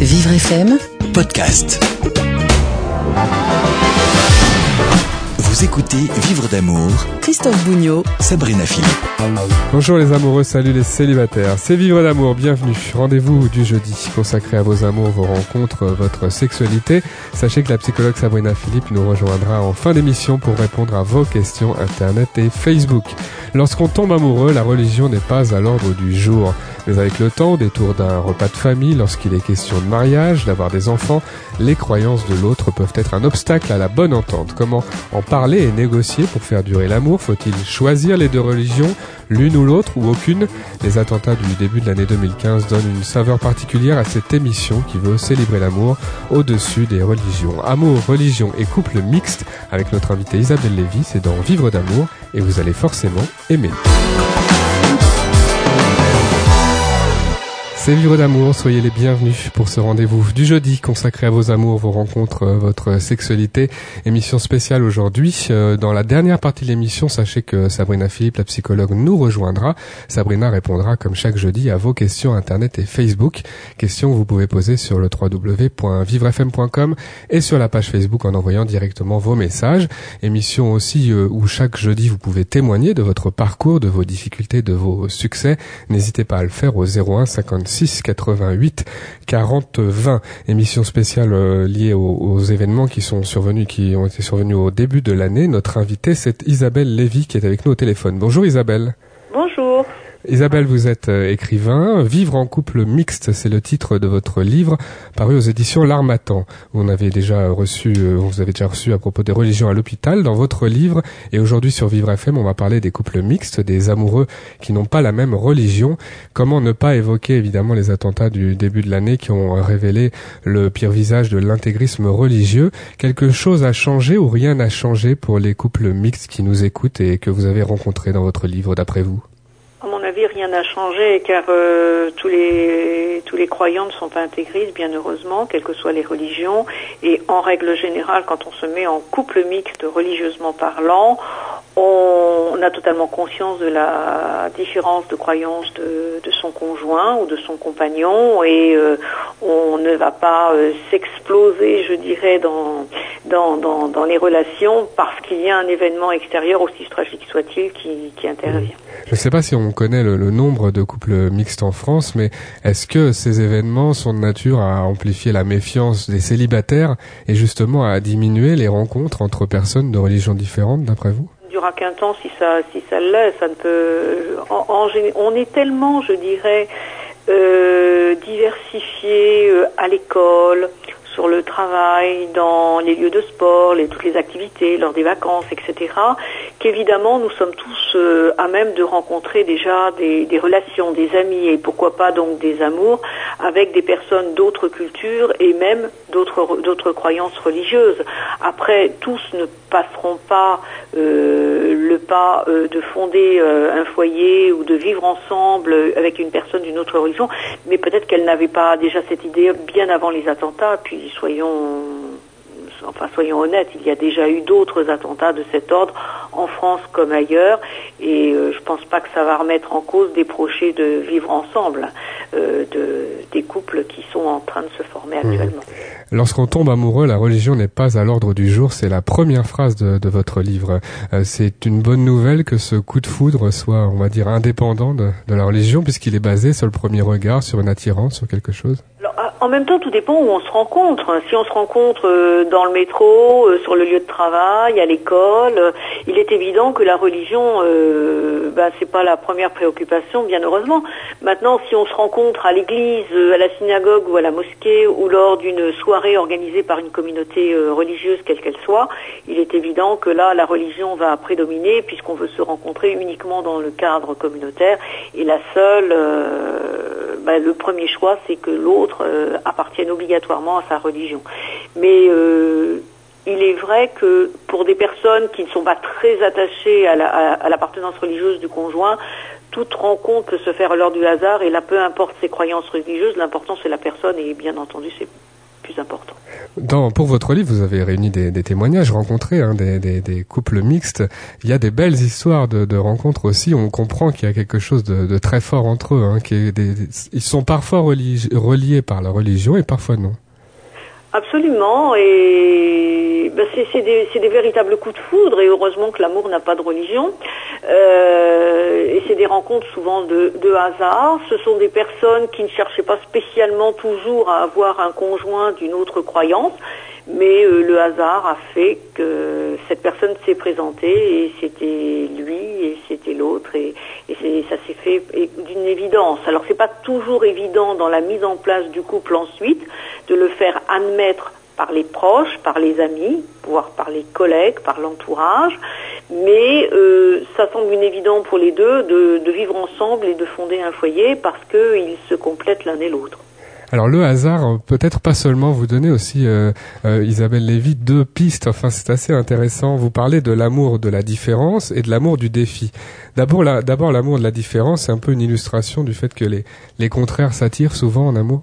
Vivre FM podcast. Vous écoutez Vivre d'amour, Christophe Bougnot Sabrina Philippe. Bonjour les amoureux, salut les célibataires. C'est Vivre d'amour, bienvenue. Rendez-vous du jeudi consacré à vos amours, vos rencontres, votre sexualité. Sachez que la psychologue Sabrina Philippe nous rejoindra en fin d'émission pour répondre à vos questions internet et Facebook. Lorsqu'on tombe amoureux, la religion n'est pas à l'ordre du jour. Mais avec le temps, au détour d'un repas de famille, lorsqu'il est question de mariage, d'avoir des enfants, les croyances de l'autre peuvent être un obstacle à la bonne entente. Comment en parler et négocier pour faire durer l'amour? Faut-il choisir les deux religions, l'une ou l'autre ou aucune? Les attentats du début de l'année 2015 donnent une saveur particulière à cette émission qui veut célébrer l'amour au-dessus des religions. Amour, religion et couple mixte avec notre invitée Isabelle Lévy, c'est dans Vivre d'amour et vous allez forcément aimer. C'est Vivre d'amour, soyez les bienvenus pour ce rendez-vous du jeudi consacré à vos amours, vos rencontres, euh, votre sexualité. Émission spéciale aujourd'hui. Euh, dans la dernière partie de l'émission, sachez que Sabrina Philippe, la psychologue, nous rejoindra. Sabrina répondra comme chaque jeudi à vos questions Internet et Facebook. Questions que vous pouvez poser sur le www.vivrefm.com et sur la page Facebook en envoyant directement vos messages. Émission aussi euh, où chaque jeudi vous pouvez témoigner de votre parcours, de vos difficultés, de vos succès. N'hésitez pas à le faire au 01 56 6 88 40 20. Émission spéciale euh, liée aux, aux, événements qui sont survenus, qui ont été survenus au début de l'année. Notre invitée, c'est Isabelle Lévy qui est avec nous au téléphone. Bonjour Isabelle. Bonjour. Isabelle, vous êtes euh, écrivain. Vivre en couple mixte, c'est le titre de votre livre paru aux éditions L'Armatan. Vous avez déjà reçu, euh, vous avez déjà reçu à propos des religions à l'hôpital dans votre livre. Et aujourd'hui sur Vivre FM, on va parler des couples mixtes, des amoureux qui n'ont pas la même religion. Comment ne pas évoquer évidemment les attentats du début de l'année qui ont révélé le pire visage de l'intégrisme religieux? Quelque chose a changé ou rien n'a changé pour les couples mixtes qui nous écoutent et que vous avez rencontrés dans votre livre d'après vous? À mon avis, rien n'a changé car euh, tous les tous les croyants ne sont pas intégristes, bien heureusement, quelles que soient les religions. Et en règle générale, quand on se met en couple mixte religieusement parlant, on, on a totalement conscience de la différence de croyance de, de, son conjoint ou de son compagnon et euh, on ne va pas euh, s'exploser, je dirais, dans, dans, dans, dans les relations parce qu'il y a un événement extérieur, aussi tragique soit-il, qui, qui intervient. Je ne sais pas si on connaît le, le, nombre de couples mixtes en France, mais est-ce que ces événements sont de nature à amplifier la méfiance des célibataires et justement à diminuer les rencontres entre personnes de religions différentes, d'après vous? Durera qu'un temps si ça si ça l'est ça ne peut en, en, on est tellement je dirais euh, diversifié euh, à l'école sur le travail, dans les lieux de sport, les, toutes les activités, lors des vacances, etc., qu'évidemment nous sommes tous euh, à même de rencontrer déjà des, relations, des amis et pourquoi pas donc des amours avec des personnes d'autres cultures et même d'autres croyances religieuses. Après, tous ne passeront pas euh, pas euh, de fonder euh, un foyer ou de vivre ensemble avec une personne d'une autre religion, mais peut-être qu'elle n'avait pas déjà cette idée bien avant les attentats, puis soyons enfin soyons honnêtes, il y a déjà eu d'autres attentats de cet ordre en France comme ailleurs, et euh, je pense pas que ça va remettre en cause des projets de vivre ensemble euh, de, des couples qui sont en train de se former actuellement. Mmh. Lorsqu'on tombe amoureux, la religion n'est pas à l'ordre du jour, c'est la première phrase de, votre livre. Euh, c'est une bonne nouvelle que ce coup de foudre soit, on va dire, indépendant de, de la religion, puisqu'il est basé sur le premier regard, sur une attirance, sur quelque chose en même temps, tout dépend où on se rencontre. Si on se rencontre euh, dans le métro, euh, sur le lieu de travail, à l'école, euh, il est évident que la religion, euh, bah, c'est pas la première préoccupation, bien heureusement. Maintenant, si on se rencontre à l'église, à la synagogue ou à la mosquée, ou lors d'une soirée organisée par une communauté religieuse, quelle qu'elle soit, il est évident que là, la religion va prédominer puisqu'on veut se rencontrer uniquement dans le cadre communautaire. Et la seule, bah, le premier choix, c'est que l'autre appartiennent obligatoirement à sa religion. Mais euh, il est vrai que pour des personnes qui ne sont pas très attachées à l'appartenance la, religieuse du conjoint, toute rencontre peut se faire l'heure du hasard et là, peu importe ses croyances religieuses, l'important c'est la personne et bien entendu c'est Dans, pour votre livre, vous avez réuni des, des témoignages, rencontré hein, des, des, des, couples mixtes. Il y a des belles histoires de, de rencontres aussi. On comprend qu'il y a quelque chose de, de très fort entre eux. Hein, qui est des, ils sont parfois reliés par la religion et parfois non. Absolument, et ben c'est des, véritables coups de foudre, et heureusement que l'amour n'a pas de religion. Euh, et c'est des rencontres souvent de, hasard. Ce sont des personnes qui ne cherchaient pas spécialement toujours à avoir un conjoint d'une autre croyance, mais euh, le hasard a fait que cette personne s'est présentée et c'était lui et c'était l'autre et, ça s'est fait d'une évidence. Alors c'est pas toujours évident dans la mise en place du couple ensuite de le faire admettre par les proches, par les amis, voire par les collègues, par l'entourage, mais euh, ça semble une évidence pour les deux de, de, vivre ensemble et de fonder un foyer parce qu'ils se complètent l'un et l'autre. Alors le hasard, peut-être pas seulement, vous donnez aussi, euh, euh, Isabelle Lévy, deux pistes, enfin c'est assez intéressant. Vous parlez de l'amour de la différence et de l'amour du défi. D'abord, d'abord l'amour de la différence, c'est un peu une illustration du fait que les, les contraires s'attirent souvent en amour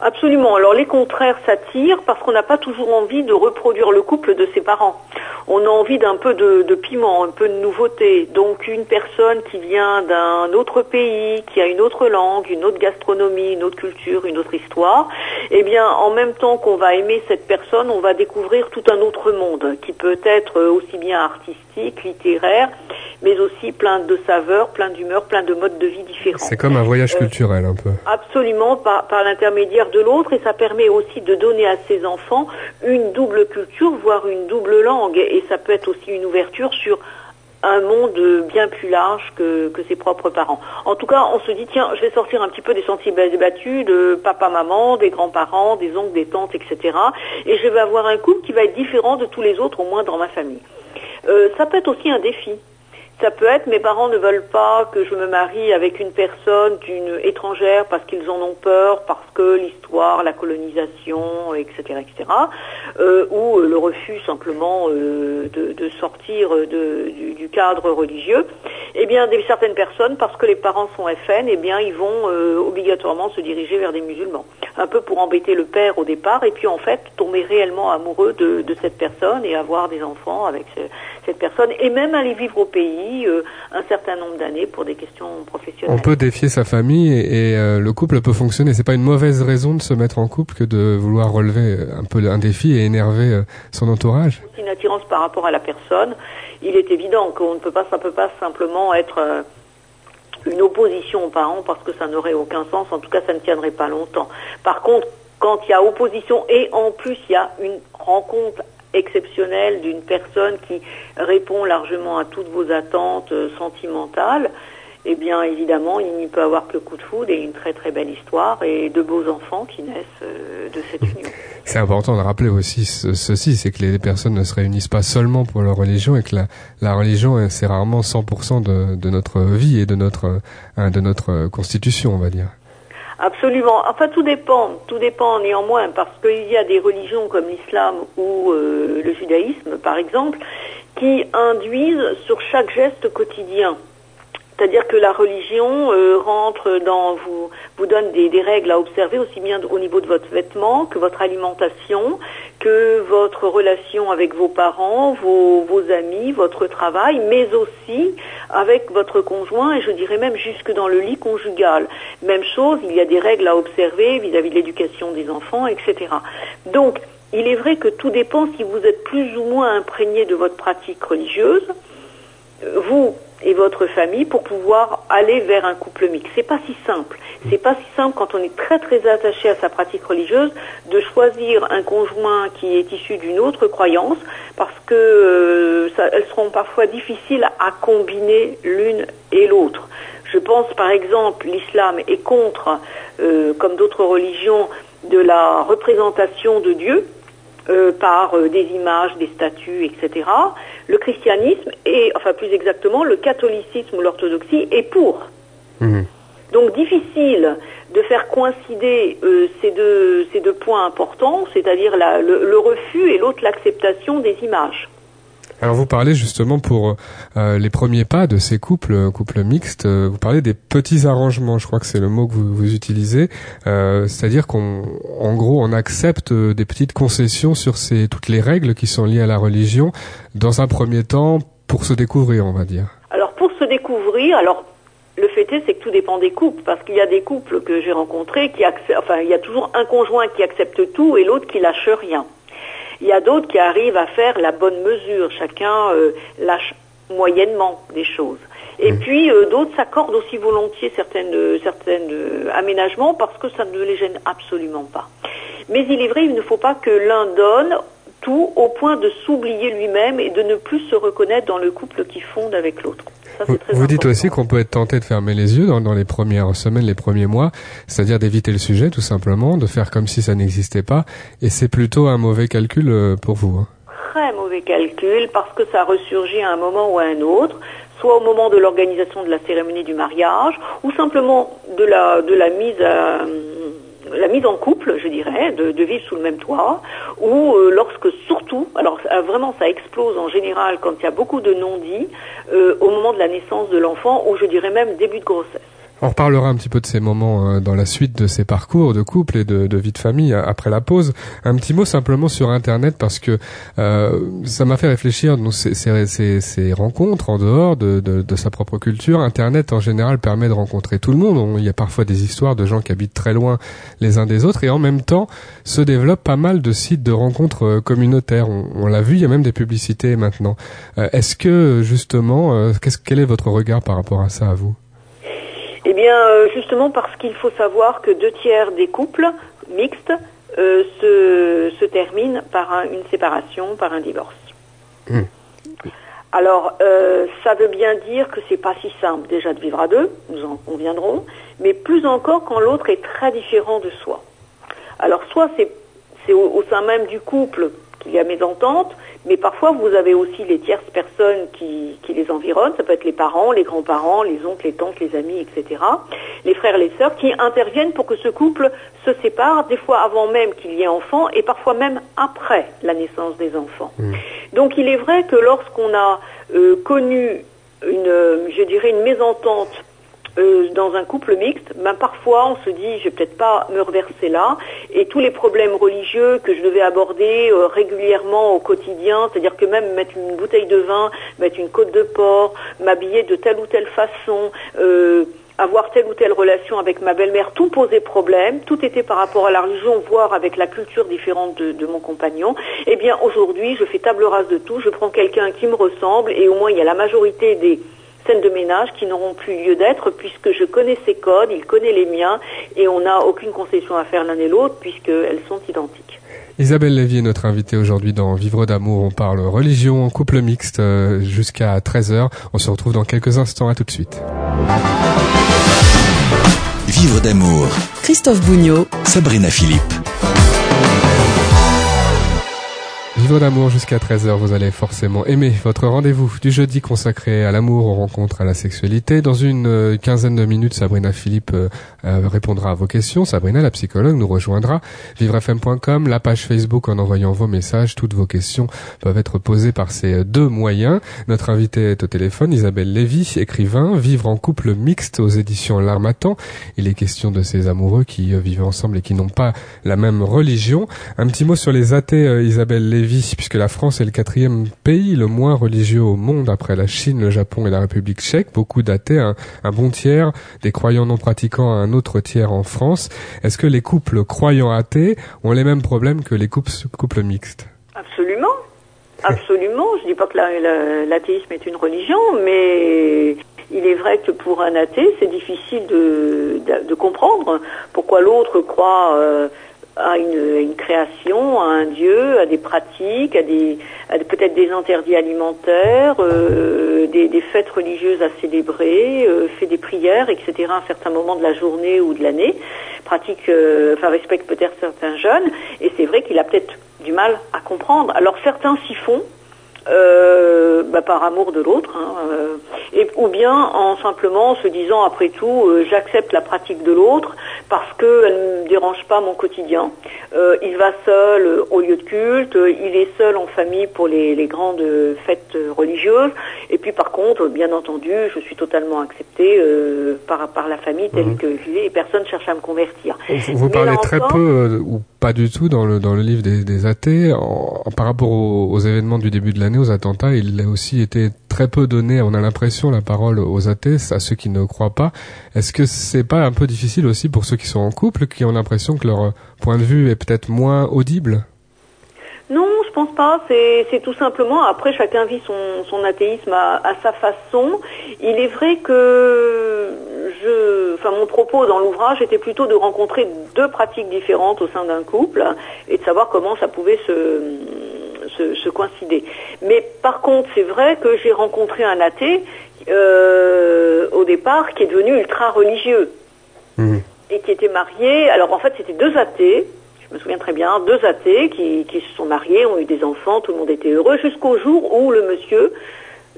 Absolument. Alors les contraires s'attirent parce qu'on n'a pas toujours envie de reproduire le couple de ses parents. On a envie d'un peu de, de, piment, un peu de nouveauté. Donc une personne qui vient d'un autre pays, qui a une autre langue, une autre gastronomie, une autre culture, une autre histoire, eh bien en même temps qu'on va aimer cette personne, on va découvrir tout un autre monde qui peut être aussi bien artistique, littéraire, mais aussi plein de saveurs, plein d'humeurs, plein de modes de vie différents. C'est comme un voyage euh, culturel un peu. Absolument, par, par l'intermédiaire de l'autre, et ça permet aussi de donner à ses enfants une double culture, voire une double langue, et ça peut être aussi une ouverture sur un monde bien plus large que, que, ses propres parents. En tout cas, on se dit, tiens, je vais sortir un petit peu des sentiers battus de papa-maman, des grands-parents, des oncles, des tantes, etc. Et je vais avoir un couple qui va être différent de tous les autres, au moins dans ma famille. Euh, ça peut être aussi un défi. Ça peut être mes parents ne veulent pas que je me marie avec une personne d'une étrangère parce qu'ils en ont peur, parce que l'histoire, la colonisation, etc., etc., euh, ou le refus simplement euh, de, de, sortir de, du, du, cadre religieux. Eh bien, des, certaines personnes, parce que les parents sont FN, eh bien, ils vont euh, obligatoirement se diriger vers des musulmans, un peu pour embêter le père au départ, et puis en fait tomber réellement amoureux de, de cette personne et avoir des enfants avec ce, cette personne, et même aller vivre au pays euh, un certain nombre d'années pour des questions professionnelles. On peut défier sa famille et, euh, le couple peut fonctionner. C'est pas une mauvaise raison de se mettre en couple que de vouloir relever un peu un défi et énerver euh, son entourage. Une attirance par rapport à la personne. Il est évident qu'on ne peut pas, ça peut pas simplement être une opposition aux parents parce que ça n'aurait aucun sens. En tout cas, ça ne tiendrait pas longtemps. Par contre, quand il y a opposition et en plus il y a une rencontre exceptionnel d'une personne qui répond largement à toutes vos attentes euh, sentimentales, eh bien évidemment, il n'y peut avoir que coup de foudre et une très très belle histoire et de beaux enfants qui naissent euh, de cette union. C'est important de rappeler aussi ceci, c'est que les personnes ne se réunissent pas seulement pour leur religion et que la, religion euh, c'est rarement 100% de, de, notre vie et de notre constitution, on va dire. Absolument. Enfin, tout dépend. Tout dépend néanmoins parce qu'il y a des religions comme l'islam ou euh, le judaïsme, par exemple, qui induisent sur chaque geste quotidien c'est-à-dire que la religion euh, rentre dans vous vous donne des, des, règles à observer aussi bien au niveau de votre vêtement que votre alimentation, que votre relation avec vos parents, vos, vos amis, votre travail, mais aussi avec votre conjoint et je dirais même jusque dans le lit conjugal. Même chose, il y a des règles à observer vis-à-vis -vis de l'éducation des enfants, etc. Donc, il est vrai que tout dépend si vous êtes plus ou moins imprégné de votre pratique religieuse. Vous, et votre famille pour pouvoir aller vers un couple mixte. C'est pas si simple. C'est pas si simple quand on est très très attaché à sa pratique religieuse de choisir un conjoint qui est issu d'une autre croyance parce que euh, elles seront parfois difficiles à combiner l'une et l'autre. Je pense par exemple l'islam est contre, euh, comme d'autres religions, de la représentation de Dieu euh, par des images, des statues, etc. Le christianisme et, enfin plus exactement, le catholicisme ou l'orthodoxie est pour. Mhm. Donc difficile de faire coïncider euh, ces, deux, ces deux points importants, c'est-à-dire le, le, refus et l'autre l'acceptation des images. Alors vous parlez justement pour euh, les premiers pas de ces couples, couples mixtes, euh, vous parlez des petits arrangements, je crois que c'est le mot que vous, vous utilisez, euh, c'est-à-dire qu'on, en gros, on accepte des petites concessions sur ces, toutes les règles qui sont liées à la religion, dans un premier temps, pour se découvrir, on va dire. Alors pour se découvrir, alors le fait est, c'est que tout dépend des couples, parce qu'il y a des couples que j'ai rencontrés qui acceptent, enfin, il y a toujours un conjoint qui accepte tout et l'autre qui lâche rien. Il y a d'autres qui arrivent à faire la bonne mesure. Chacun euh, lâche moyennement des choses. Et puis euh, d'autres s'accordent aussi volontiers certaines, euh, certaines euh, aménagements parce que ça ne les gêne absolument pas. Mais il est vrai, il ne faut pas que l'un donne tout au point de s'oublier lui-même et de ne plus se reconnaître dans le couple qui fonde avec l'autre. Ça, Vous, très vous dites aussi qu'on peut être tenté de fermer les yeux dans, dans les premières semaines, les premiers mois, c'est-à-dire d'éviter le sujet tout simplement, de faire comme si ça n'existait pas, et c'est plutôt un mauvais calcul euh, pour vous. hein. très mauvais calcul parce que ça ressurgit à un moment ou à un autre, soit au moment de l'organisation de la cérémonie du mariage, ou simplement de la, de la mise à, la mise en couple, je dirais, de, vivre sous le même toit, ou euh, lorsque surtout, alors vraiment ça explose en général quand il y a beaucoup de non-dits, euh, au moment de la naissance de l'enfant, ou je dirais même début de grossesse. On reparlera un petit peu de ces moments euh, dans la suite de ces parcours de couple et de, vie de famille euh, après la pause. Un petit mot simplement sur Internet parce que euh, ça m'a fait réfléchir. Donc ces, ces- ces- rencontres en dehors de, sa propre culture, Internet en général permet de rencontrer tout le monde. On- il y a parfois des histoires de gens qui habitent très loin les uns des autres et en même temps se développent pas mal de sites de rencontres communautaires. On, l'a vu, il y a même des publicités maintenant. Est-ce que justement, qu'est-ce, quel est votre regard par rapport à ça à vous? Eh bien, euh, justement parce qu'il faut savoir que deux tiers des couples mixtes euh, se, se terminent par un- une séparation, par un divorce. Hmm. Alors, euh, ça veut bien dire que c'est pas si simple déjà de vivre à deux, nous en conviendrons, mais plus encore quand l'autre est très différent de soi. Alors, soit c'est c'est au, au sein même du couple qu'il y a mésentente, mais parfois vous avez aussi les tierces personnes qui, qui les environnent, ça peut être les parents, les grands-parents, les oncles, les tantes, les amis, etc., les frères, les sœurs, qui interviennent pour que ce couple se sépare, des fois avant même qu'il y ait enfant, et parfois même après la naissance des enfants. Donc il est vrai que lorsqu'on a euh, connu une, je dirais, une mésentente euh, dans un couple mixte, ben parfois on se dit je vais peut-être pas me reverser là et tous les problèmes religieux que je devais aborder euh, régulièrement au quotidien, c'est-à-dire que même mettre une bouteille de vin, mettre une côte de porc, m'habiller de telle ou telle façon, euh, avoir telle ou telle relation avec ma belle-mère, tout posait problème, tout était par rapport à la religion, voire avec la culture différente de, de mon compagnon. Eh bien aujourd'hui, je fais table rase de tout, je prends quelqu'un qui me ressemble et au moins il y a la majorité des scènes de ménage qui n'auront plus lieu d'être puisque je connais ses codes, il connaît les miens et on n'a aucune concession à faire l'un et l'autre puisqu'elles sont identiques. Isabelle Lévy est notre invitée aujourd'hui dans Vivre d'amour. On parle religion, couple mixte euh, jusqu'à 13h. On se retrouve dans quelques instants. À tout de suite. Vivre d'amour, Christophe Bougnot, Sabrina Philippe. Vivre d'amour jusqu'à 13h, vous allez forcément aimer votre rendez-vous du jeudi consacré à l'amour, aux rencontres, à la sexualité. Dans une euh, quinzaine de minutes, Sabrina Philippe euh, euh, répondra à vos questions. Sabrina, la psychologue, nous rejoindra. Vivrefm.com, la page Facebook en envoyant vos messages. Toutes vos questions peuvent être posées par ces deux moyens. Notre invité est au téléphone, Isabelle Lévy, écrivain, vivre en couple mixte aux éditions L'Armatan. Il est question de ces amoureux qui vivent ensemble et qui n'ont pas la même religion. Un petit mot sur les athées, Isabelle Lévy, puisque la France est le quatrième pays le moins religieux au monde après la Chine, le Japon et la République tchèque. Beaucoup d'athées, un, un bon tiers, des croyants non pratiquants, un autre tiers en France. Est-ce que les couples croyants athées ont les mêmes problèmes que les couples, couples mixtes? Absolument. Absolument. Je dis pas que la- la- l'athéisme est une religion, mais il est vrai que pour un athée, c'est difficile de, de, de comprendre pourquoi l'autre croit euh, à une, une création, à un dieu, à des pratiques, à des, peut-être des interdits alimentaires, euh, des, des fêtes religieuses à célébrer, euh, fait des prières, etc. à un certain moment de la journée ou de l'année, pratique, euh, enfin respecte peut-être certains jeunes, et c'est vrai qu'il a peut-être du mal à comprendre. Alors certains s'y font, euh, bah, par amour de l'autre, hein, euh, et ou bien en simplement se disant après tout, euh, j'accepte la pratique de l'autre parce qu'elle ne me dérange pas mon quotidien. Euh, il va seul au lieu de culte, il est seul en famille pour les, les grandes fêtes religieuses. Et puis par contre, bien entendu, je suis totalement acceptée par, par la famille telle Mhm. que je suis et personne cherche à me convertir. Vous, parlez très encore- peu ou pas du tout dans le dans le livre des, athées en- par rapport aux, aux événements du début de l'année, aux attentats. Il a aussi été très peu donné. On a l'impression la parole aux athées, à ceux qui ne croient pas. Est-ce que c'est pas un peu difficile aussi pour ceux qui sont en couple, qui ont l'impression que leur point de vue est peut-être moins audible? Non, je pense pas. C'est tout simplement, après chacun vit son, son athéisme à, à sa façon. Il est vrai que je, enfin mon propos dans l'ouvrage était plutôt de rencontrer deux pratiques différentes au sein d'un couple et de savoir comment ça pouvait se, se, se coïncider. Mais par contre, c'est vrai que j'ai rencontré un athée euh, au départ qui est devenu ultra religieux Mhm. et qui était marié. Alors en fait, c'était deux athées. Je me souviens très bien, deux athées qui, se sont mariés, ont eu des enfants, tout le monde était heureux, jusqu'au jour où le monsieur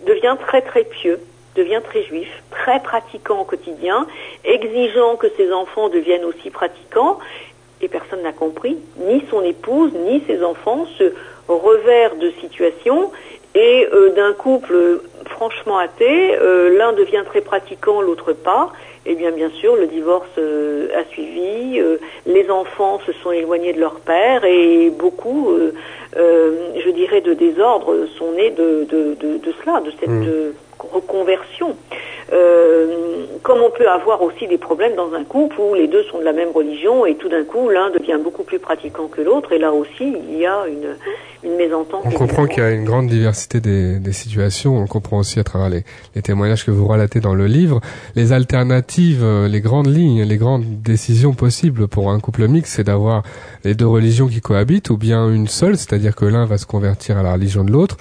devient très très pieux, devient très juif, très pratiquant au quotidien, exigeant que ses enfants deviennent aussi pratiquants, et personne n'a compris, ni son épouse, ni ses enfants, ce revers de situation, et euh, d'un couple franchement athée, euh, l'un devient très pratiquant, l'autre pas, et bien bien sûr le divorce euh, a suivi, euh, les enfants se sont éloignés de leur père, et beaucoup, je dirais, de désordres sont nés de, de, de, de cela, de cette Mm. Reconversion. Euh, comme on peut avoir aussi des problèmes dans un couple où les deux sont de la même religion et tout d'un coup l'un devient beaucoup plus pratiquant que l'autre et là aussi il y a une, une mésentente. On comprend qu'il y a une grande diversité des, des situations. On comprend aussi à travers les, les témoignages que vous relatez dans le livre. Les alternatives, euh, les grandes lignes, les grandes décisions possibles pour un couple mixte, c'est d'avoir les deux religions qui cohabitent ou bien une seule, c'est-à-dire que l'un va se convertir à la religion de l'autre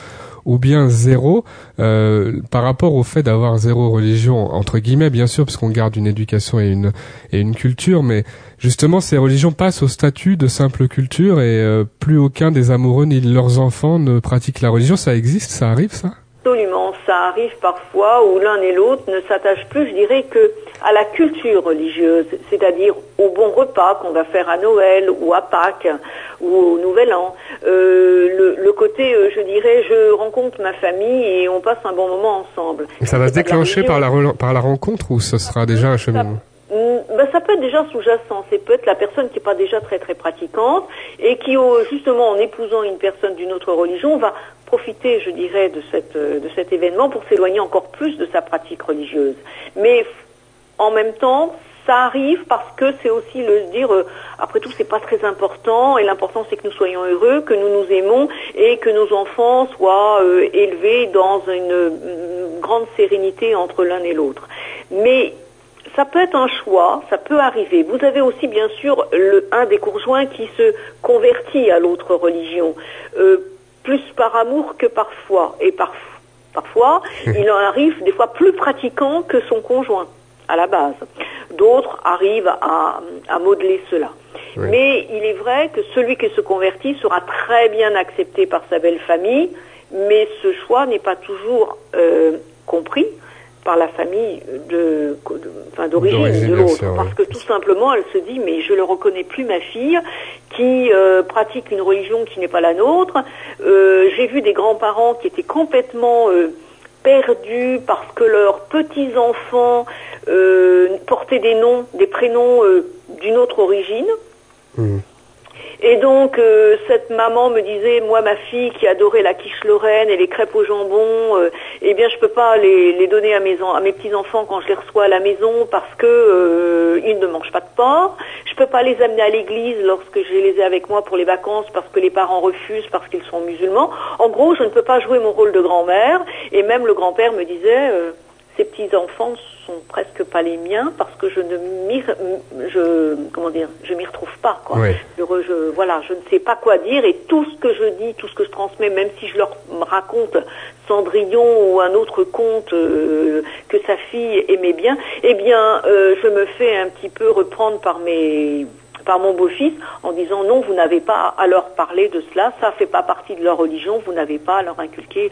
ou bien zéro euh, par rapport au fait d'avoir zéro religion entre guillemets bien sûr parce qu'on garde une éducation et une et une culture mais justement ces religions passent au statut de simple culture et euh, plus aucun des amoureux ni leurs enfants ne pratique la religion. Ça existe ça arrive ça? Absolument, ça arrive parfois où l'un et l'autre ne s'attachent plus, je dirais, que à la culture religieuse, c'est-à-dire au bon repas qu'on va faire à Noël ou à Pâques ou au Nouvel An. Euh, le, le côté, euh, je dirais, je rencontre ma famille et on passe un bon moment ensemble. Et ça va se déclencher par la par la rencontre ou ce sera déjà un cheminement? Ben, ça peut être déjà sous-jacent. C'est peut-être la personne qui n'est pas déjà très très pratiquante et qui, justement, en épousant une personne d'une autre religion, va profiter, je dirais, de, cette, euh, de cet événement pour s'éloigner encore plus de sa pratique religieuse. Mais en même temps, ça arrive parce que c'est aussi le se dire, euh, après tout, c'est pas très important et l'important c'est que nous soyons heureux, que nous nous aimons et que nos enfants soient euh, élevés dans une mm, grande sérénité entre l'un et l'autre. Mais ça peut être un choix, ça peut arriver. Vous avez aussi bien sûr le, un des conjoints qui se convertit à l'autre religion, euh, plus par amour que par foi. Et par, parfois, il en arrive des fois plus pratiquant que son conjoint à la base. D'autres arrivent à, à modeler cela. Oui. Mais il est vrai que celui qui se convertit sera très bien accepté par sa belle famille, mais ce choix n'est pas toujours euh, compris par la famille de, d'origine de l'autre. Parce que tout simplement, elle se dit, mais je ne reconnais plus ma fille qui euh, pratique une religion qui n'est pas la nôtre. Euh, J'ai vu des grands-parents qui étaient complètement euh, perdus parce que leurs petits-enfants euh, portaient des noms, des prénoms euh, d'une autre origine. Mhm. Et donc, euh, cette maman me disait, moi, ma fille qui adorait la quiche lorraine et les crêpes au jambon, euh, eh bien, je peux pas les, donner à mes, petits-enfants quand je les reçois à la maison parce que euh, ils ne mangent pas de porc. Je peux pas les amener à l'église lorsque je les ai avec moi pour les vacances parce que les parents refusent parce qu'ils sont musulmans. En gros, je ne peux pas jouer mon rôle de grand-mère. Et même le grand-père me disait, euh, ces petits-enfants sont presque pas les miens parce que je ne m'y, je, comment dire, je m'y retrouve pas, quoi. Oui. Je, re- je- voilà, je ne sais pas quoi dire et tout ce que je dis, tout ce que je transmets, même si je leur raconte Cendrillon ou un autre conte euh, que sa fille aimait bien, eh bien, euh, je me fais un petit peu reprendre par mes par mon beau-fils en disant non, vous n'avez pas à leur parler de cela, ça fait pas partie de leur religion, vous n'avez pas à leur inculquer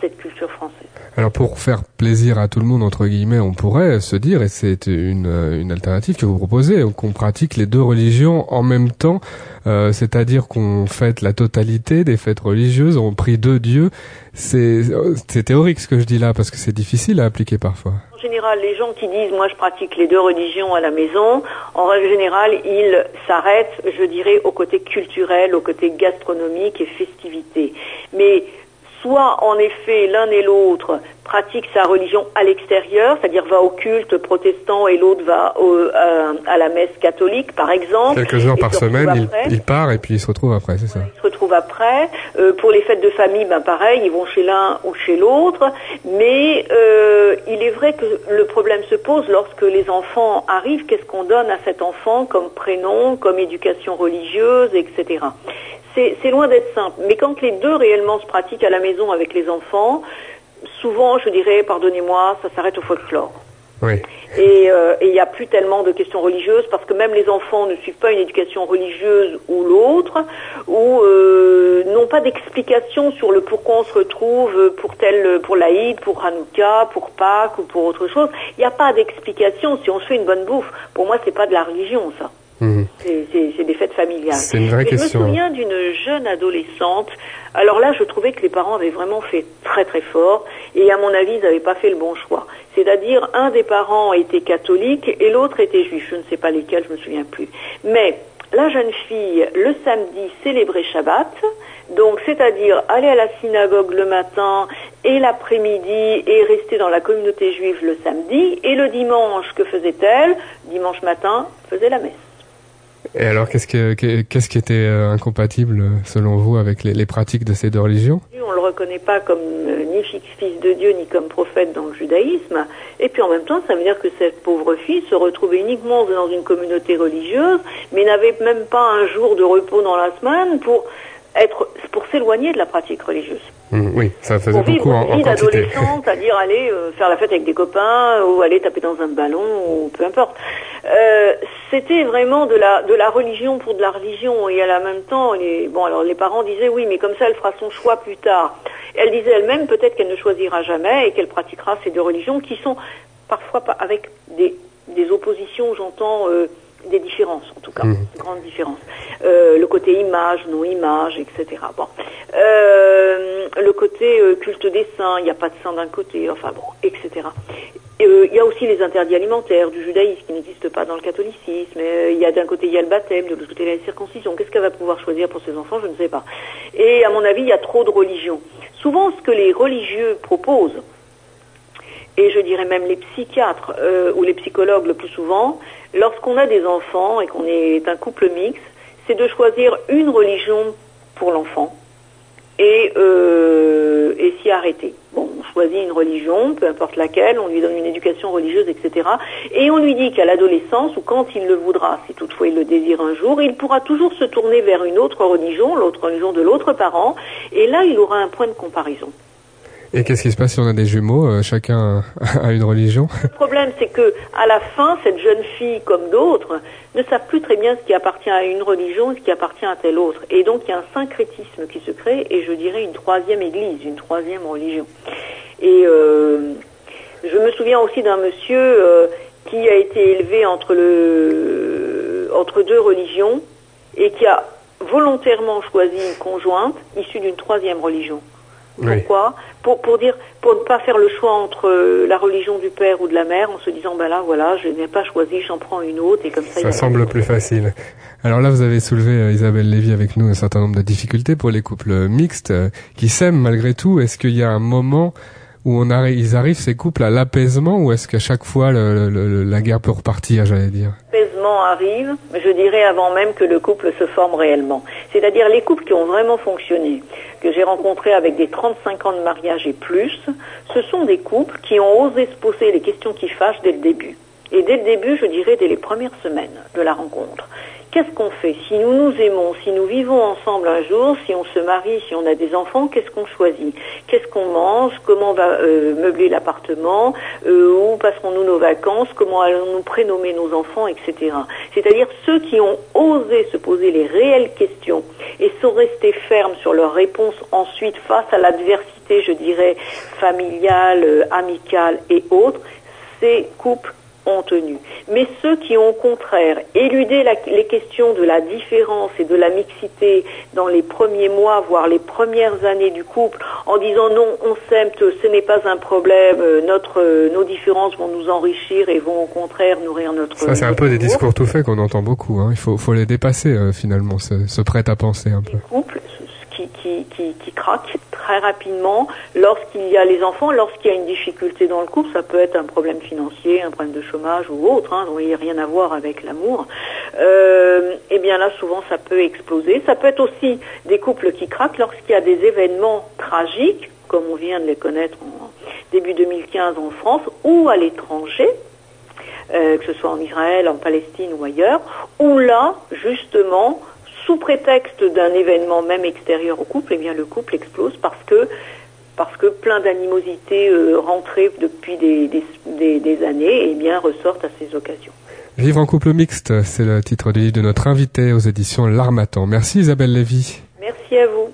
cette culture française. Alors pour faire plaisir à tout le monde, entre guillemets, on pourrait se dire, et c'est une, euh, une alternative que vous proposez, qu'on pratique les deux religions en même temps, euh, c'est-à-dire qu'on fête la totalité des fêtes religieuses, on prie deux dieux. C'est c'est théorique ce que je dis là, parce que c'est difficile à appliquer parfois. En général, les gens qui disent moi je pratique les deux religions à la maison, en règle générale, ils s'arrêtent, je dirais, au côté culturel, au côté gastronomique et festivité. Mais soit en effet l'un et l'autre pratique sa religion à l'extérieur, c'est-à-dire va au culte protestant et l'autre va au, euh, à la messe catholique, par exemple. Quelques heures par se retrouve semaine, il, il part et puis il se retrouve après, c'est ça. Ils se retrouvent après. Euh, pour les fêtes de famille, ben pareil, ils vont chez l'un ou chez l'autre. Mais euh, il est vrai que le problème se pose lorsque les enfants arrivent. Qu'est-ce qu'on donne à cet enfant comme prénom, comme éducation religieuse, etc. C'est c'est loin d'être simple. Mais quand les deux réellement se pratiquent à la maison avec les enfants, souvent, je dirais, pardonnez-moi, ça s'arrête au folklore. Oui. Et euh, il n'y a plus tellement de questions religieuses parce que même les enfants ne suivent pas une éducation religieuse ou l'autre, ou euh, n'ont pas d'explication sur le pourquoi on se retrouve pour tel, pour l'Aïd, pour Hanouka, pour Pâques ou pour autre chose. Il n'y a pas d'explication. Si on se fait une bonne bouffe, pour moi, c'est pas de la religion, ça. Mhm. C'est- des fêtes familiales. C'est une vraie Et question. Je me souviens d'une jeune adolescente. Alors là, je trouvais que les parents avaient vraiment fait très très fort. Et à mon avis, ils n'avaient pas fait le bon choix. C'est-à-dire, un des parents était catholique et l'autre était juif. Je ne sais pas lesquels, je me souviens plus. Mais la jeune fille, le samedi, célébrait Shabbat. Donc, c'est-à-dire aller à la synagogue le matin et l'après-midi et rester dans la communauté juive le samedi. Et le dimanche, que faisait-elle? Dimanche matin, faisait la messe. Et alors, qu'est-ce que qu'est- qu'est-ce qui était euh, incompatible euh, selon vous avec les, pratiques de ces deux religions? On ne le reconnaît pas comme euh, ni fi- fils de Dieu ni comme prophète dans le judaïsme. Et puis en même temps, ça veut dire que cette pauvre fille se retrouvait uniquement dans une communauté religieuse, mais n'avait même pas un jour de repos dans la semaine pour être pour s'éloigner de la pratique religieuse. Mhm, Oui, ça faisait Pour vivre beaucoup en, une en quantité. d'adolescente, c'est-à-dire aller euh, faire la fête avec des copains ou aller taper dans un ballon ou peu importe. Euh, C'était vraiment de la de la religion pour de la religion et à la même temps, les, bon alors les parents disaient oui, mais comme ça elle fera son choix plus tard. Elle disait elle-même peut-être qu'elle ne choisira jamais et qu'elle pratiquera ces deux religions qui sont parfois pas avec des des oppositions, j'entends. euh, des différences en tout cas, de grandes différences. Euh, le côté image, non image, etc. Bon, Euh, le côté euh, culte des saints, il n'y a pas de saint d'un côté, enfin bon, etc. Et, euh, Il y a aussi les interdits alimentaires du judaïsme qui n'existent pas dans le catholicisme. Euh, Il y a d'un côté il y a le baptême, de l'autre côté il y a la circoncision. Qu'est-ce qu'elle va pouvoir choisir pour ses enfants Je ne sais pas. Et à mon avis, il y a trop de religions. Souvent, ce que les religieux proposent, et je dirais même les psychiatres euh, ou les psychologues le plus souvent, lorsqu'on a des enfants et qu'on est un couple mixte, c'est de choisir une religion pour l'enfant et, euh, s'y arrêter. Bon, on choisit une religion, peu importe laquelle, on lui donne une éducation religieuse, etc. Et on lui dit qu'à l'adolescence, ou quand il le voudra, si toutefois il le désire un jour, il pourra toujours se tourner vers une autre religion, l'autre religion de l'autre parent, et là il aura un point de comparaison. Et qu'est-ce qui se passe si on a des jumeaux euh, Chacun a une religion? Le problème, c'est que à la fin, cette jeune fille, comme d'autres, ne savent plus très bien ce qui appartient à une religion et ce qui appartient à telle autre. Et donc, il y a un syncrétisme qui se crée, et je dirais une troisième église, une troisième religion. Et euh, je me souviens aussi d'un monsieur euh, qui a été élevé entre le entre deux religions et qui a volontairement choisi une conjointe issue d'une troisième religion. Oui. Pourquoi pour, pour dire, pour ne pas faire le choix entre euh, la religion du père ou de la mère en se disant, ben là, voilà, je n'ai pas choisi, j'en prends une autre et comme ça. Ça semble plus facile. Alors là, vous avez soulevé, euh, Isabelle Lévy, avec nous, un certain nombre de difficultés pour les couples mixtes euh, qui s'aiment malgré tout. Est-ce qu'il y a un moment où on arri- ils arrivent, ces couples, à l'apaisement ou est-ce qu'à chaque fois, le- le- le- la guerre peut repartir, j'allais dire? L'apaisement arrive, je dirais avant même que le couple se forme réellement. C'est-à-dire les couples qui ont vraiment fonctionné, que j'ai rencontrés avec des 35 ans de mariage et plus, ce sont des couples qui ont osé se poser les questions qui fâchent dès le début. Et dès le début, je dirais dès les premières semaines de la rencontre. Qu'est-ce qu'on fait Si nous nous aimons, si nous vivons ensemble un jour, si on se marie, si on a des enfants, qu'est-ce qu'on choisit Qu'est-ce qu'on mange Comment va euh, meubler l'appartement euh, Où passerons-nous nos vacances Comment allons-nous prénommer nos enfants, etc. C'est-à-dire ceux qui ont osé se poser les réelles questions et sont restés fermes sur leurs réponses ensuite face à l'adversité, je dirais, familiale, euh, amicale et autres, ces couples ont tenu. Mais ceux qui ont au contraire éludé les questions de la différence et de la mixité dans les premiers mois, voire les premières années du couple, en disant non, on s'aime, ce n'est pas un problème, euh, notre, euh, nos différences vont nous enrichir et vont au contraire nourrir notre. Ça, c'est un peu des discours tout faits qu'on entend beaucoup. Hein. Il faut, faut les dépasser euh, finalement, se, se prête à penser un peu. Les couples qui, qui, qui, qui craquent très rapidement lorsqu'il y a les enfants, lorsqu'il y a une difficulté dans le couple, ça peut être un problème financier, un problème de chômage ou autre, hein, dont il n'y a rien à voir avec l'amour. Euh, et bien là, souvent, ça peut exploser. Ça peut être aussi des couples qui craquent lorsqu'il y a des événements tragiques, comme on vient de les connaître en début 2015 en France ou à l'étranger, euh, que ce soit en Israël, en Palestine ou ailleurs, où là, justement, sous prétexte d'un événement même extérieur au couple, eh bien le couple explose parce que parce que plein d'animosités euh, rentrées depuis des, des, des, années eh bien ressortent à ces occasions. Vivre en couple mixte, c'est le titre du livre de notre invité aux éditions L'Armatan. Merci Isabelle Lévy. Merci à vous.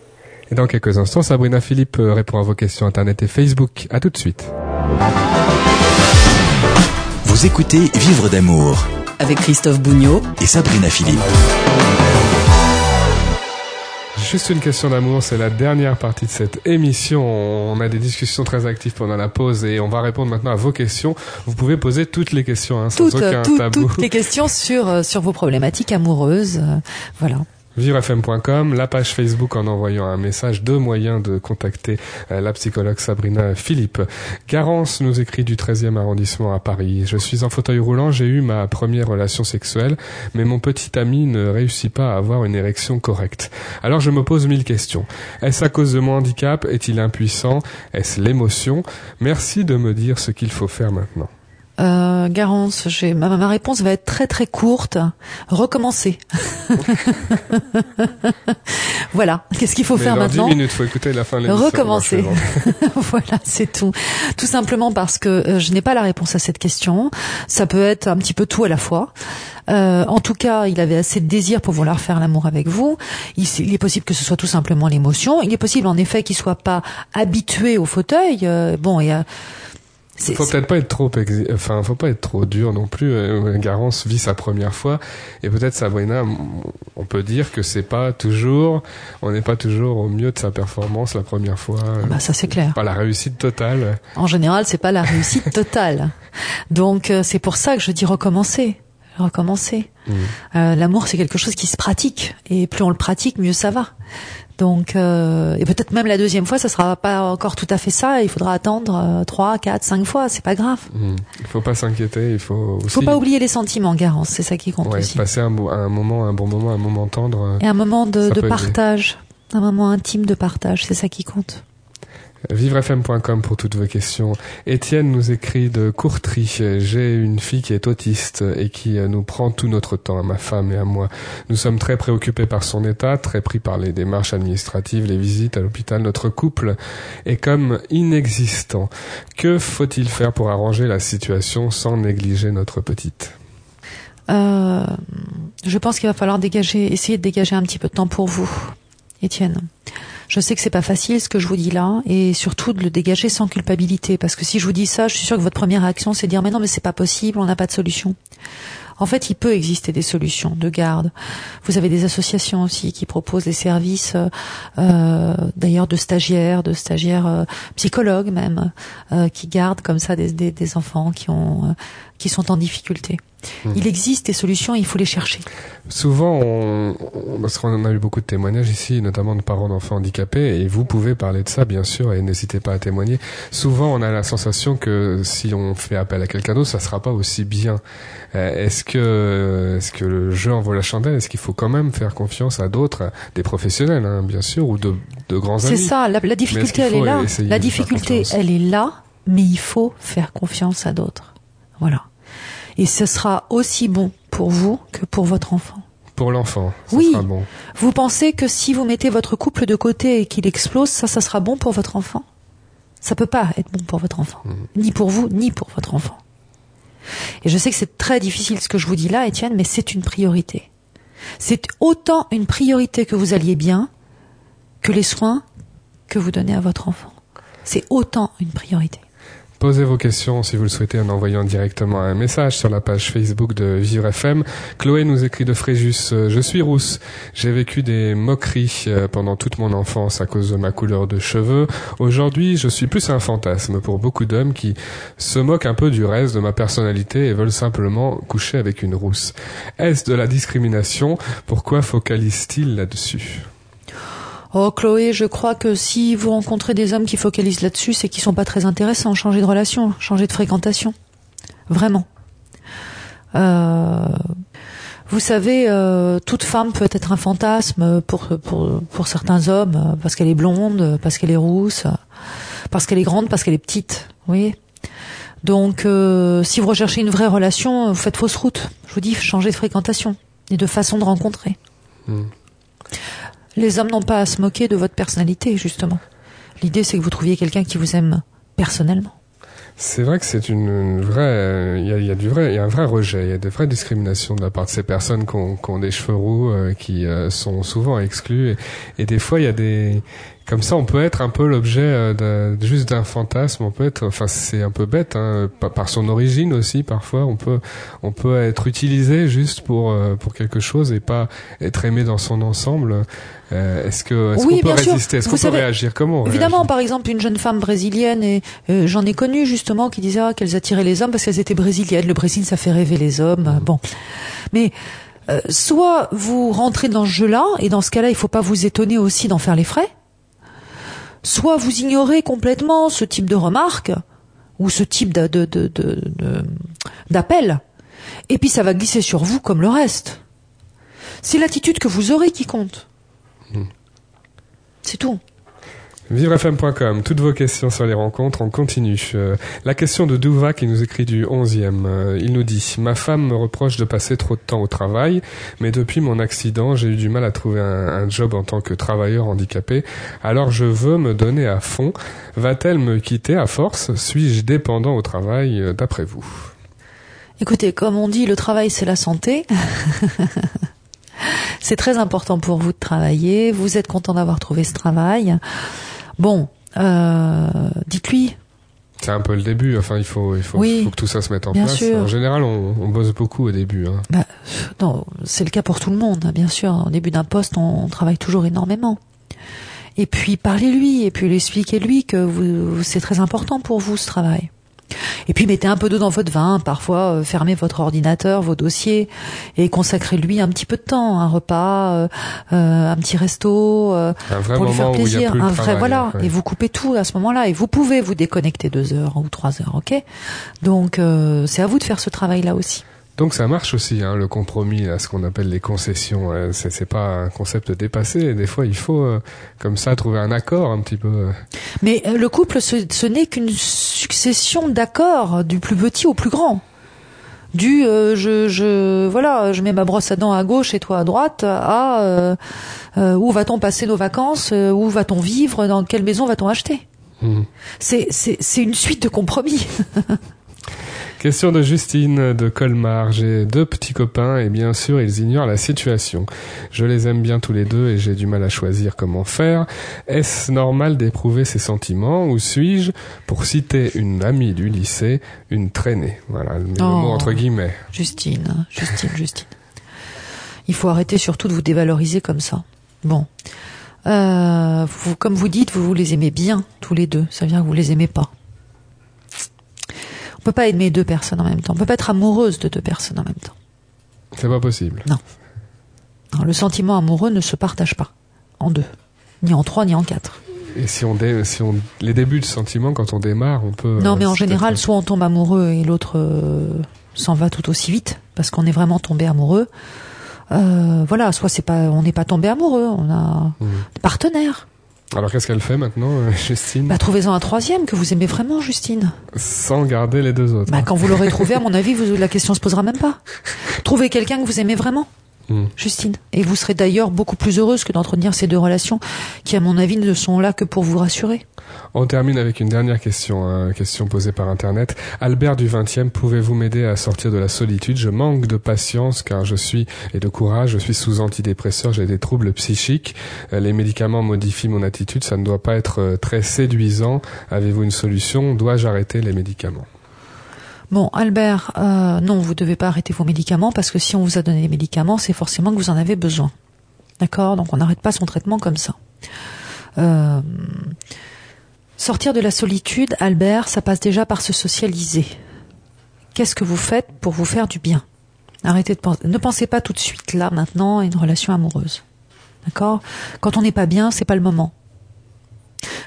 Et dans quelques instants, Sabrina Philippe répond à vos questions Internet et Facebook. À tout de suite. Vous écoutez Vivre d'amour avec Christophe Bougnot et Sabrina Philippe. Juste une question d'amour, c'est la dernière partie de cette émission. On a des discussions très actives pendant la pause et on va répondre maintenant à vos questions. Vous pouvez poser toutes les questions hein, sans toutes, aucun tabou. Toutes les questions sur euh, sur vos problématiques amoureuses, euh, voilà vivrefm.com, la page Facebook en envoyant un message, deux moyens de contacter euh, la psychologue Sabrina Philippe. Garance nous écrit du 13e arrondissement à Paris. Je suis en fauteuil roulant, j'ai eu ma première relation sexuelle, mais mon petit ami ne réussit pas à avoir une érection correcte. Alors je me pose mille questions. Est-ce à cause de mon handicap? Est-il impuissant? Est-ce l'émotion? Merci de me dire ce qu'il faut faire maintenant. Euh, Garance, j'ai ma, ma, réponse va être très très courte. Recommencer. voilà. Qu'est-ce qu'il faut Mais faire maintenant 10 minutes, faut écouter la fin de. Recommencer. voilà, c'est tout. Tout simplement parce que euh, je n'ai pas la réponse à cette question. Ça peut être un petit peu tout à la fois. Euh, en tout cas, il avait assez de désir pour vouloir faire l'amour avec vous. Il, il, est possible que ce soit tout simplement l'émotion. Il est possible en effet qu'il soit pas habitué au fauteuil. Euh, bon, et il faut peut-être pas être trop, exi... enfin, faut pas être trop dur non plus. Euh, Garance vit sa première fois, et peut-être Sabrina, on peut dire que c'est pas toujours, on n'est pas toujours au mieux de sa performance la première fois. Bah ça c'est clair. Pas la réussite totale. En général, c'est pas la réussite totale. Donc euh, c'est pour ça que je dis recommencer, recommencer. Mmh. Euh, L'amour c'est quelque chose qui se pratique, et plus on le pratique, mieux ça va. Donc, euh, et peut-être même la deuxième fois, ça sera pas encore tout à fait ça. Il faudra attendre trois, quatre, cinq fois. C'est pas grave. Mmh. Il faut pas s'inquiéter. Il faut aussi. Faut pas oublier les sentiments, Garance. C'est ça qui compte ouais, aussi. Passer un, un, moment, un bon moment, un moment tendre. Et un moment de, de partage, aider. un moment intime de partage. C'est ça qui compte vivrefm.com pour toutes vos questions. Étienne nous écrit de Courtry. J'ai une fille qui est autiste et qui nous prend tout notre temps, à ma femme et à moi. Nous sommes très préoccupés par son état, très pris par les démarches administratives, les visites à l'hôpital. Notre couple est comme inexistant. Que faut-il faire pour arranger la situation sans négliger notre petite? Euh, Je pense qu'il va falloir essayer de dégager un petit peu de temps pour vous, Étienne. Je sais que c'est pas facile ce que je vous dis là, et surtout de le dégager sans culpabilité, parce que si je vous dis ça, je suis sûre que votre première réaction c'est de dire mais non mais c'est pas possible, on n'a pas de solution. En fait, il peut exister des solutions de garde. Vous avez des associations aussi qui proposent des services, euh, d'ailleurs de stagiaires, de stagiaires euh, psychologues même, euh, qui gardent comme ça des, des, des enfants qui ont, qui sont en difficulté. Mmh. Il existe des solutions, il faut les chercher. Souvent, on, on, parce qu'on a eu beaucoup de témoignages ici, notamment de parents d'enfants handicapés, et vous pouvez parler de ça, bien sûr, et n'hésitez pas à témoigner. Souvent, on a la sensation que si on fait appel à quelqu'un d'autre, ça sera pas aussi bien. Euh, est-ce que, est-ce que le jeu en vaut la chandelle? Est-ce qu'il faut quand même faire confiance à d'autres, des professionnels, hein, bien sûr, ou de, de grands amis? C'est ça. La, la difficulté, elle est là. La difficulté, elle est là, mais il faut faire confiance à d'autres. Voilà. Et ce sera aussi bon pour vous que pour votre enfant. Pour l'enfant, ça Oui. sera bon. Vous pensez que si vous mettez votre couple de côté et qu'il explose, ça, ça sera bon pour votre enfant? Ça peut pas être bon pour votre enfant, ni pour vous, ni pour votre enfant. Et je sais que c'est très difficile ce que je vous dis là, Étienne, mais c'est une priorité. C'est autant une priorité que vous alliez bien que les soins que vous donnez à votre enfant. C'est autant une priorité. Posez vos questions si vous le souhaitez en envoyant directement un message sur la page Facebook de Vivre FM. Chloé nous écrit de Fréjus euh, Je suis rousse. J'ai vécu des moqueries euh, pendant toute mon enfance à cause de ma couleur de cheveux. Aujourd'hui, je suis plus un fantasme pour beaucoup d'hommes qui se moquent un peu du reste de ma personnalité et veulent simplement coucher avec une rousse. Est-ce de la discrimination? Pourquoi focalise-t-il là-dessus? Oh Chloé, je crois que si vous rencontrez des hommes qui focalisent là-dessus, c'est qu'ils sont pas très intéressants. Changez de relation, changez de fréquentation. Vraiment. Euh, vous savez, euh, toute femme peut être un fantasme pour, pour, certains hommes, parce qu'elle est blonde, parce qu'elle est rousse, parce qu'elle est grande, parce qu'elle est petite. Vous voyez Donc, euh, si vous recherchez une vraie relation, vous faites fausse route. Je vous dis, changez de fréquentation et de façon de rencontrer. Hmm. Les hommes n'ont pas à se moquer de votre personnalité, justement. L'idée, c'est que vous trouviez quelqu'un qui vous aime personnellement. C'est vrai que c'est une, vraie, il y a, du vrai, il y a un vrai rejet, il y a de vraies discriminations de la part de ces personnes qui ont, des cheveux roux, euh, qui euh, sont souvent exclus, et, et des fois il y a des, comme ça on peut être un peu l'objet euh, d'un- juste d'un fantasme, on peut être, enfin c'est un peu bête, hein, par, son origine aussi parfois, on peut, on peut être utilisé juste pour euh, pour quelque chose et pas être aimé dans son ensemble. Euh, est-ce que, est-ce Oui, qu'on peut sûr. résister, est-ce qu'on peut réagir, comment Évidemment, réagit? par exemple, une jeune femme brésilienne, et euh, j'en ai connu justement qui disaient ah, qu'elles attiraient les hommes parce qu'elles étaient brésiliennes. Le Brésil, ça fait rêver les hommes. Bon, mais euh, soit vous rentrez dans ce jeu-là, et dans ce cas-là, il faut pas vous étonner aussi d'en faire les frais. Soit vous ignorez complètement ce type de remarques ou ce type de, de, de, d'appel, et puis ça va glisser sur vous comme le reste. C'est l'attitude que vous aurez qui compte. C'est tout. Vivrefm.com, toutes vos questions sur les rencontres, on continue. Euh, la question de Douva qui nous écrit du 11e, euh, il nous dit « Ma femme me reproche de passer trop de temps au travail, mais depuis mon accident, j'ai eu du mal à trouver un, job en tant que travailleur handicapé, alors je veux me donner à fond. Va-t-elle me quitter à force? Suis-je dépendant au travail euh, d'après vous ?» Écoutez, comme on dit, le travail c'est la santé. c'est très important pour vous de travailler. Vous êtes content d'avoir trouvé ce travail. Bon, euh, dites-lui. C'est un peu le début, enfin il faut, il faut, Oui, faut que tout ça se mette en place. sûr. En général, on, on bosse beaucoup au début. Hein. Bah, non, c'est le cas pour tout le monde, hein, bien sûr. Au début d'un poste, on, on travaille toujours énormément. Et puis parlez-lui, et puis lui expliquez-lui que vous, c'est très important pour vous ce travail. Et puis mettez un peu d'eau dans votre vin, parfois euh, fermez votre ordinateur, vos dossiers, et consacrez-lui un petit peu de temps, un repas, euh, euh, un petit resto, euh, Un vrai pour lui faire plaisir, un vrai travail, voilà. ouais. Et vous coupez tout à ce moment-là, et vous pouvez vous déconnecter deux heures ou trois heures, ok? Donc euh, c'est à vous de faire ce travail-là aussi. Donc ça marche aussi, hein, le compromis, là, ce qu'on appelle les concessions. euh, c'est, pas un concept dépassé. Des fois, il faut euh, comme ça trouver un accord un petit peu. Mais euh, le couple, ce, ce n'est qu'une succession d'accords, du plus petit au plus grand. Du je, je voilà, je mets ma brosse à dents à gauche et toi à droite, à où va-t-on passer nos vacances, où va-t-on vivre, dans quelle maison va-t-on acheter? C'est c'est une suite de compromis. Question de Justine de Colmar. J'ai deux petits copains et bien sûr ils ignorent la situation. Je les aime bien tous les deux et j'ai du mal à choisir comment faire. Est-ce normal d'éprouver ces sentiments ou suis-je, pour citer une amie du lycée, une traînée? Voilà, le Oh. mot entre guillemets. Justine, Justine, Justine. Il faut arrêter surtout de vous dévaloriser comme ça. Bon. Euh, vous, comme vous dites, vous, vous les aimez bien, tous les deux. Ça veut dire que vous les aimez pas. On peut pas aimer deux personnes en même temps. On peut pas être amoureuse de deux personnes en même temps. C'est pas possible. Non, le sentiment amoureux ne se partage pas en deux. Ni en trois, ni en quatre. Et si on, dé- si on les débuts de sentiments quand on démarre, on peut. Non, euh, mais en général, soit on tombe amoureux et l'autre euh, s'en va tout aussi vite parce qu'on est vraiment tombé amoureux. Euh, voilà, soit c'est pas, on n'est pas tombé amoureux, on a Mhm. des partenaires. Alors qu'est-ce qu'elle fait maintenant, euh, Justine Bah, trouvez-en un troisième que vous aimez vraiment, Justine. Sans garder les deux autres. Bah, quand vous l'aurez trouvé, à mon avis, vous, la question se posera même pas. Trouvez quelqu'un que vous aimez vraiment. Hmm. Justine. Et vous serez d'ailleurs beaucoup plus heureuse que d'entretenir ces deux relations qui, à mon avis, ne sont là que pour vous rassurer. On termine avec une dernière question, hein, question posée par Internet. Albert du 20e, pouvez-vous m'aider à sortir de la solitude? Je manque de patience car je suis et de courage. Je suis sous antidépresseur, j'ai des troubles psychiques. Euh, Les médicaments modifient mon attitude. Ça ne doit pas être euh, très séduisant. Avez-vous une solution? Dois-je arrêter les médicaments? Bon, Albert, euh, non, vous devez pas arrêter vos médicaments parce que si on vous a donné les médicaments, c'est forcément que vous en avez besoin. D'accord? Donc on n'arrête pas son traitement comme ça. Euh, sortir de la solitude, Albert, ça passe déjà par se socialiser. Qu'est-ce que vous faites pour vous faire du bien? Arrêtez de penser. Ne pensez pas tout de suite là, maintenant, à une relation amoureuse. D'accord? Quand on n'est pas bien, c'est pas le moment.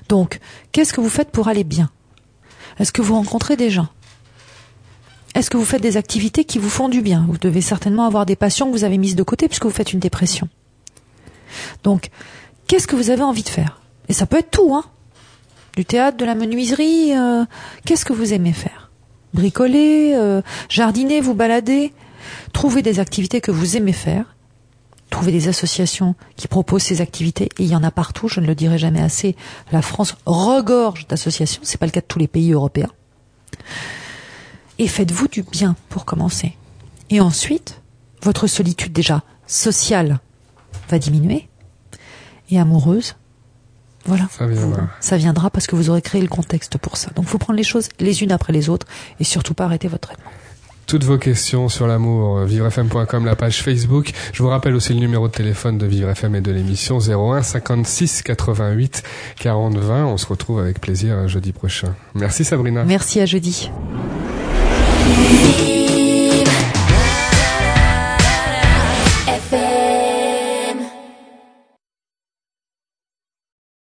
Donc, qu'est-ce que vous faites pour aller bien? Est-ce que vous rencontrez des gens? Est-ce que vous faites des activités qui vous font du bien? Vous devez certainement avoir des passions que vous avez mises de côté puisque vous faites une dépression. Donc, qu'est-ce que vous avez envie de faire? Et ça peut être tout, hein Du théâtre, de la menuiserie, euh, qu'est-ce que vous aimez faire? Bricoler, euh, jardiner, vous balader? Trouvez des activités que vous aimez faire? Trouvez des associations qui proposent ces activités? Et il y en a partout, je ne le dirai jamais assez. La France regorge d'associations. C'est pas le cas de tous les pays européens. Et faites-vous du bien pour commencer. Et ensuite, votre solitude déjà sociale va diminuer. Et amoureuse, voilà. Ça viendra. Vous- ça viendra parce que vous aurez créé le contexte pour ça. Donc, faut prendre les choses les unes après les autres et surtout pas arrêter votre traitement. Toutes vos questions sur l'amour, euh, vivrefm.com, la page Facebook. Je vous rappelle aussi le numéro de téléphone de Vivre FM et de l'émission 01 56 88 40 20. On se retrouve avec plaisir euh, jeudi prochain. Merci Sabrina. Merci à jeudi. me.